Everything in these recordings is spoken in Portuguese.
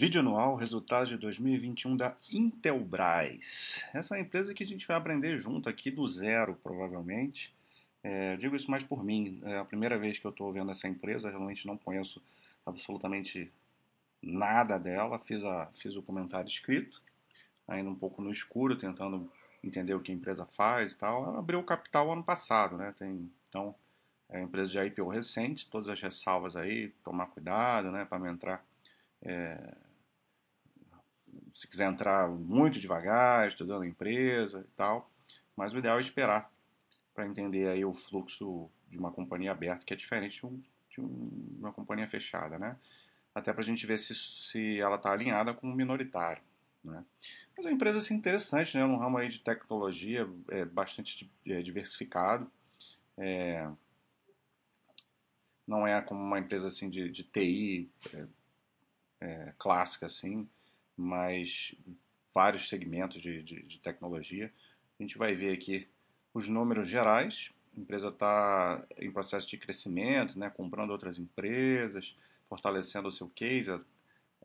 Vídeo anual, resultados de 2021 da Intelbras. Essa é uma empresa que a gente vai aprender junto aqui do zero, provavelmente. É, digo isso mais por mim. É a primeira vez que eu estou vendo essa empresa, realmente não conheço absolutamente nada dela. Fiz, a, fiz o comentário escrito, ainda um pouco no escuro, tentando entender o que a empresa faz e tal. Ela abriu o capital ano passado, né? Tem, então, é uma empresa de IPO recente, todas as ressalvas aí, tomar cuidado, né, para não entrar é, se quiser entrar muito devagar, estudando a empresa e tal, mas o ideal é esperar para entender aí o fluxo de uma companhia aberta, que é diferente de, um, de um, uma companhia fechada, né? Até para a gente ver se, se ela está alinhada com o minoritário, né? Mas é uma empresa assim, interessante, né? No ramo aí de tecnologia, é bastante é, diversificado. É, não é como uma empresa assim de, de TI é, é, clássica, assim, mas vários segmentos de, de, de, tecnologia. A gente vai ver aqui os números gerais. A empresa está em processo de crescimento, né, comprando outras empresas, fortalecendo o seu case.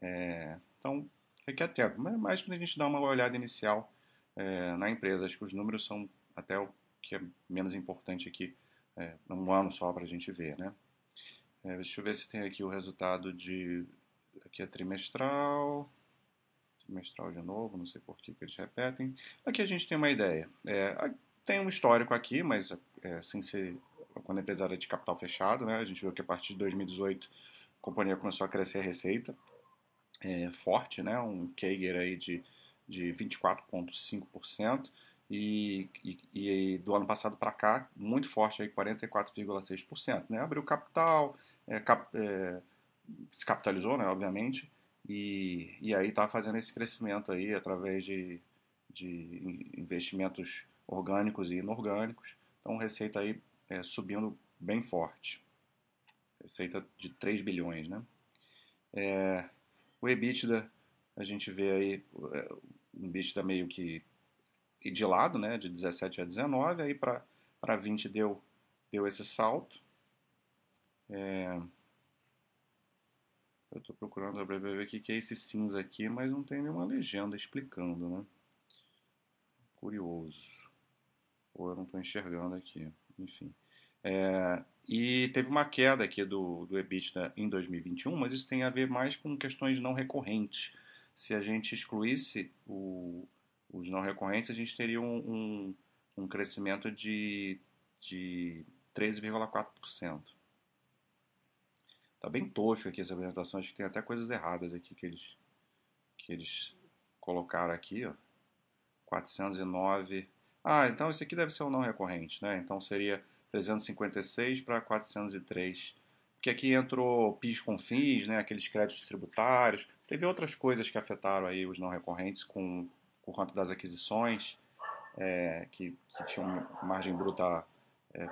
É, então, fique atento. Mas mais para a gente dar uma olhada inicial é, na empresa. Acho que os números são até o que é menos importante aqui, é, um ano só para a gente ver, né? É, deixa eu ver se tem aqui o resultado de Aqui é trimestral. Trimestral de novo, não sei por que, que eles repetem. Aqui a gente tem uma ideia. É, tem um histórico aqui, mas é, sem ser quando a empresa era de capital fechado, né? A gente viu que a partir de 2018 a companhia começou a crescer a receita é, forte, né? Um CAGR aí de, de 24,5%. E, e, e, do ano passado para cá, muito forte, aí 44,6%. Né? Abriu capital, é, cap, é, se capitalizou, né, obviamente, e, e aí está fazendo esse crescimento aí através de, de investimentos orgânicos e inorgânicos. Então, receita aí é, subindo bem forte. Receita de 3 bilhões, né? É, o EBITDA, a gente vê aí é, um EBITDA meio que de lado, né? De 17 a 19, aí para 20 deu, deu esse salto. É, eu estou procurando para ver o que é esse cinza aqui, mas não tem nenhuma legenda explicando, né? Curioso. Ou eu não estou enxergando aqui. Enfim. É, e teve uma queda aqui do, do EBITDA em 2021, mas isso tem a ver mais com questões não recorrentes. Se a gente excluísse o, os não recorrentes, a gente teria um, um, um crescimento de, de 13,4%. Tá bem tosco aqui essa apresentação, acho que tem até coisas erradas aqui que eles, que eles colocaram aqui, ó. 409. Ah, então esse aqui deve ser o não recorrente, né? Então seria 356 para 403. Porque aqui entrou PIS com FIS, né? Aqueles créditos tributários. Teve outras coisas que afetaram aí os não recorrentes com, por conta das aquisições, é, que, que tinham margem bruta é,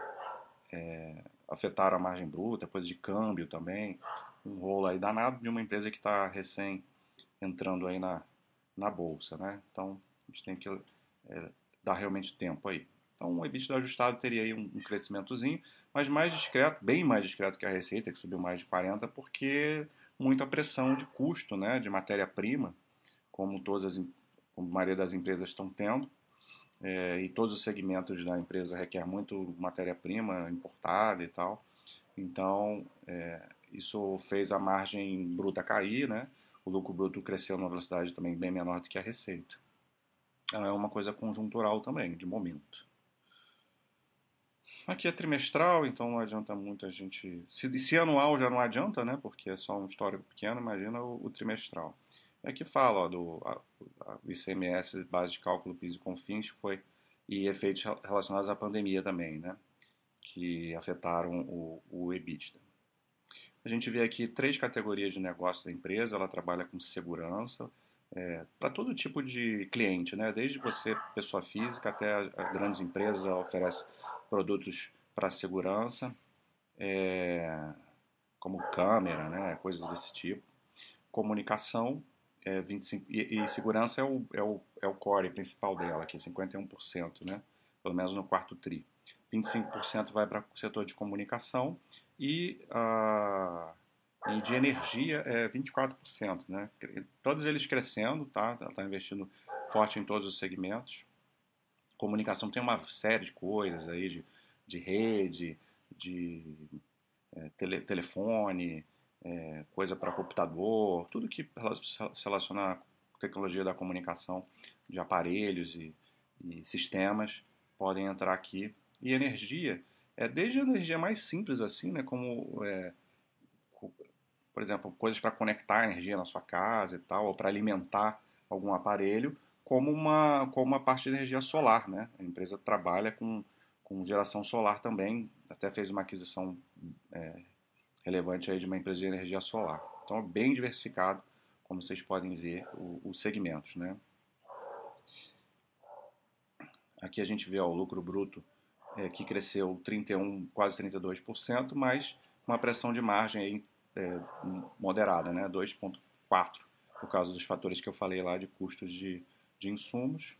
é, afetaram a margem bruta, coisa de câmbio também, um rolo aí danado de uma empresa que está recém entrando aí na, na bolsa, né? Então a gente tem que é, dar realmente tempo aí. Então o EBITDA ajustado teria aí um, um crescimentozinho, mas mais discreto, bem mais discreto que a receita, que subiu mais de 40, porque muita pressão de custo, né, de matéria-prima, como todas as como a maioria das empresas estão tendo é, e todos os segmentos da empresa requer muito matéria-prima importada e tal. Então, é, isso fez a margem bruta cair, né? O lucro bruto cresceu numa velocidade também bem menor do que a receita. Então, é uma coisa conjuntural também, de momento. Aqui é trimestral, então não adianta muito a gente. Se, se anual já não adianta, né? Porque é só um histórico pequeno, imagina o, o trimestral. Aqui fala ó, do a, a, ICMS, base de cálculo PIS e CONFINS, foi, e efeitos relacionados à pandemia também, né? Que afetaram o, o EBITDA. A gente vê aqui três categorias de negócio da empresa. Ela trabalha com segurança é, para todo tipo de cliente, né? Desde você, pessoa física, até as grandes empresas, oferece produtos para segurança, é, como câmera, né? Coisas desse tipo. Comunicação, é 25, e, e, segurança é o, é, o, é o core principal dela, aqui, 51%, né? pelo menos no quarto TRI. 25% vai para o setor de comunicação e, uh, e de energia é 24%, né? Todos eles crescendo, tá? Tá investindo forte em todos os segmentos. Comunicação tem uma série de coisas aí de, de rede, de é, tele, telefone, é, coisa para computador, tudo que se relaciona à tecnologia da comunicação de aparelhos e, e sistemas podem entrar aqui. E energia, é desde a energia mais simples assim, né, como é, por exemplo, coisas para conectar energia na sua casa e tal, ou para alimentar algum aparelho, como uma, como uma parte de energia solar. Né? A empresa trabalha com, com geração solar também, até fez uma aquisição é, relevante aí de uma empresa de energia solar. Então é bem diversificado, como vocês podem ver, os segmentos. Né? Aqui a gente vê ó, o lucro bruto é, que cresceu 31, quase 32%, mas uma pressão de margem aí é, moderada, né? 2,4, por causa dos fatores que eu falei lá de custos de, de insumos.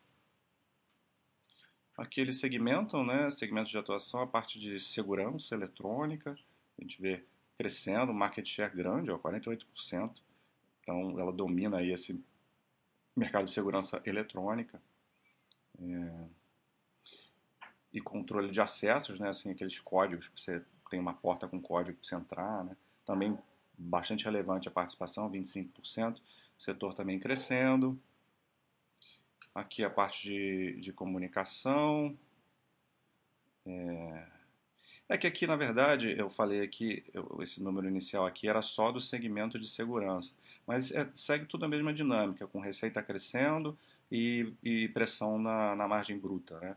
Aqui eles segmentam, né? Segmentos de atuação, a parte de segurança eletrônica, a gente vê crescendo, market share grande, ó, 48%. Então ela domina aí esse mercado de segurança eletrônica. É, e controle de acessos, né? Assim, aqueles códigos você tem uma porta com código para você entrar, né? também bastante relevante a participação, 25%. O setor também crescendo. Aqui a parte de, de comunicação. É... é... que aqui, na verdade, eu falei aqui, eu, esse número inicial aqui era só do segmento de segurança. Mas é, segue tudo a mesma dinâmica, com receita crescendo e, e pressão na, na margem bruta. Né?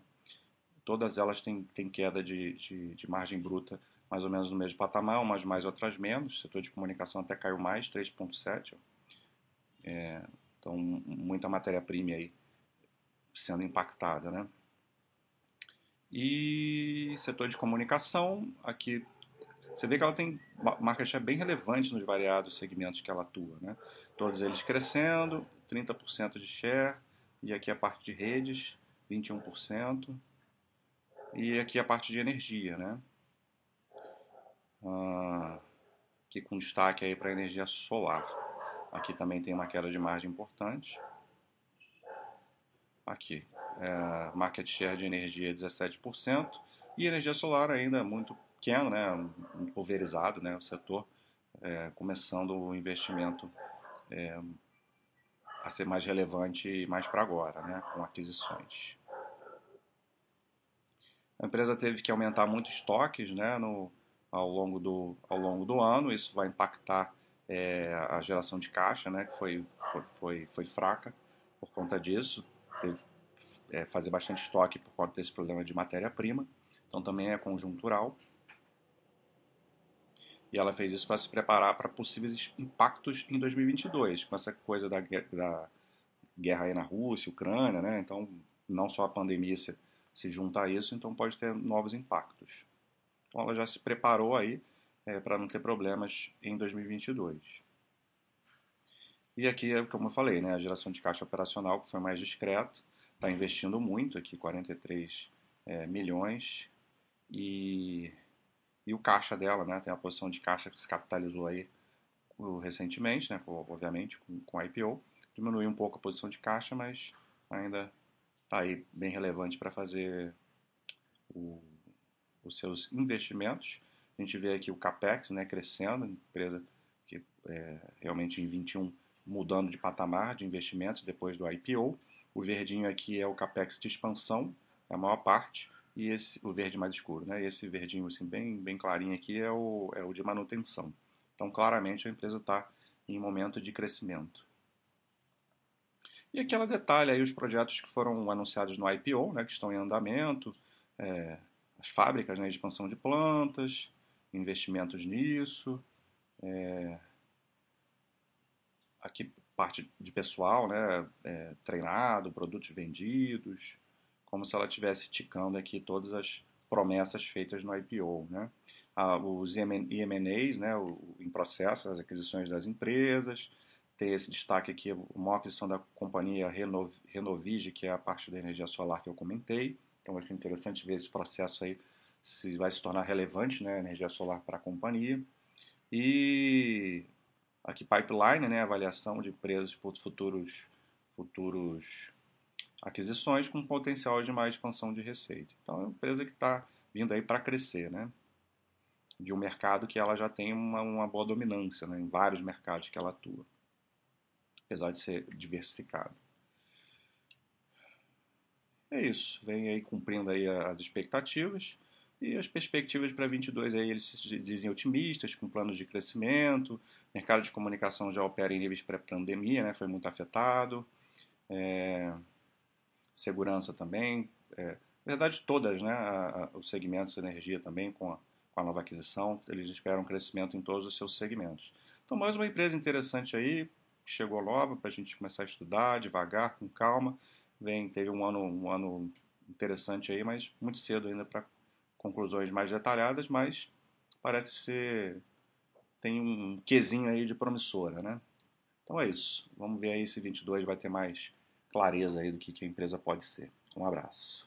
Todas elas têm, têm queda de, de, de margem bruta mais ou menos no mesmo patamar, umas mais, outras menos. O setor de comunicação até caiu mais, 3,7. É, então, muita matéria-prima aí sendo impactada, né? E setor de comunicação, aqui você vê que ela tem market share bem relevante nos variados segmentos que ela atua, né? Todos eles crescendo, 30% de share, e aqui a parte de redes, 21%, e aqui a parte de energia, né? Ah, aqui com destaque aí para energia solar. Aqui também tem uma queda de margem importante. Aqui, é, market share de energia 17% e energia solar ainda muito pequeno, né, pulverizado, né, o setor é, começando o investimento é, a ser mais relevante mais para agora, né, com aquisições. A empresa teve que aumentar muito estoques né, no, ao longo do, ao longo do ano. Isso vai impactar é, a geração de caixa, né, que foi, foi, foi, foi fraca por conta disso. Teve é, fazer bastante estoque por conta desse problema de matéria-prima. Então também é conjuntural. E ela fez isso para se preparar para possíveis impactos em 2022, com essa coisa da, da guerra aí na Rússia, Ucrânia, né? Então, não só a pandemia se, se junta a isso, então pode ter novos impactos. Então ela já se preparou aí é, para não ter problemas em 2022. E aqui, como eu falei, né, a geração de caixa operacional que foi mais discreta, está investindo muito aqui, 43 é, milhões, e, e o caixa dela, né, tem a posição de caixa que se capitalizou aí recentemente, né, obviamente, com, com a IPO, diminuiu um pouco a posição de caixa, mas ainda está aí bem relevante para fazer o os seus investimentos. A gente vê aqui o CAPEX né, crescendo, empresa que é, realmente em 21 mudando de patamar de investimentos depois do IPO. O verdinho aqui é o CAPEX de expansão, é a maior parte, e esse, o verde mais escuro. Né? esse verdinho assim, bem, bem clarinho aqui é o, é o de manutenção. Então, claramente, a empresa está em momento de crescimento. E aqui ela detalha aí os projetos que foram anunciados no IPO, né, que estão em andamento, é, as fábricas né, expansão de plantas, investimentos nisso. É, aqui parte de pessoal né, é, treinado, produtos vendidos, como se ela estivesse ticando aqui todas as promessas feitas no IPO. Né? Ah, os M&As né, em processo, as aquisições das empresas, tem esse destaque aqui, uma aquisição da companhia Renov, Renovige, que é a parte da energia solar que eu comentei, então vai ser interessante ver esse processo aí, se vai se tornar relevante, né, energia solar para a companhia. E aqui pipeline, né, avaliação de empresas por futuros, futuros aquisições com potencial de mais expansão de receita. Então é uma empresa que está vindo aí para crescer, né? De um mercado que ela já tem uma, uma boa dominância, né, em vários mercados que ela atua, apesar de ser diversificada. É isso, vem aí cumprindo aí as expectativas. E as perspectivas para 22 aí eles se dizem otimistas, com planos de crescimento. Mercado de comunicação já opera em níveis pré-pandemia, né? Foi muito afetado. É, segurança também. É, na verdade, todas, né? A, a, os segmentos de energia também, com a, com a nova aquisição, eles esperam crescimento em todos os seus segmentos. Então, mais uma empresa interessante aí, chegou logo para a gente começar a estudar devagar, com calma. Vem, teve um ano, um ano interessante aí, mas muito cedo ainda para conclusões mais detalhadas, mas parece ser tem um quesinho aí de promissora, né? Então é isso. Vamos ver aí se 22 vai ter mais clareza aí do que, que a empresa pode ser. Um abraço.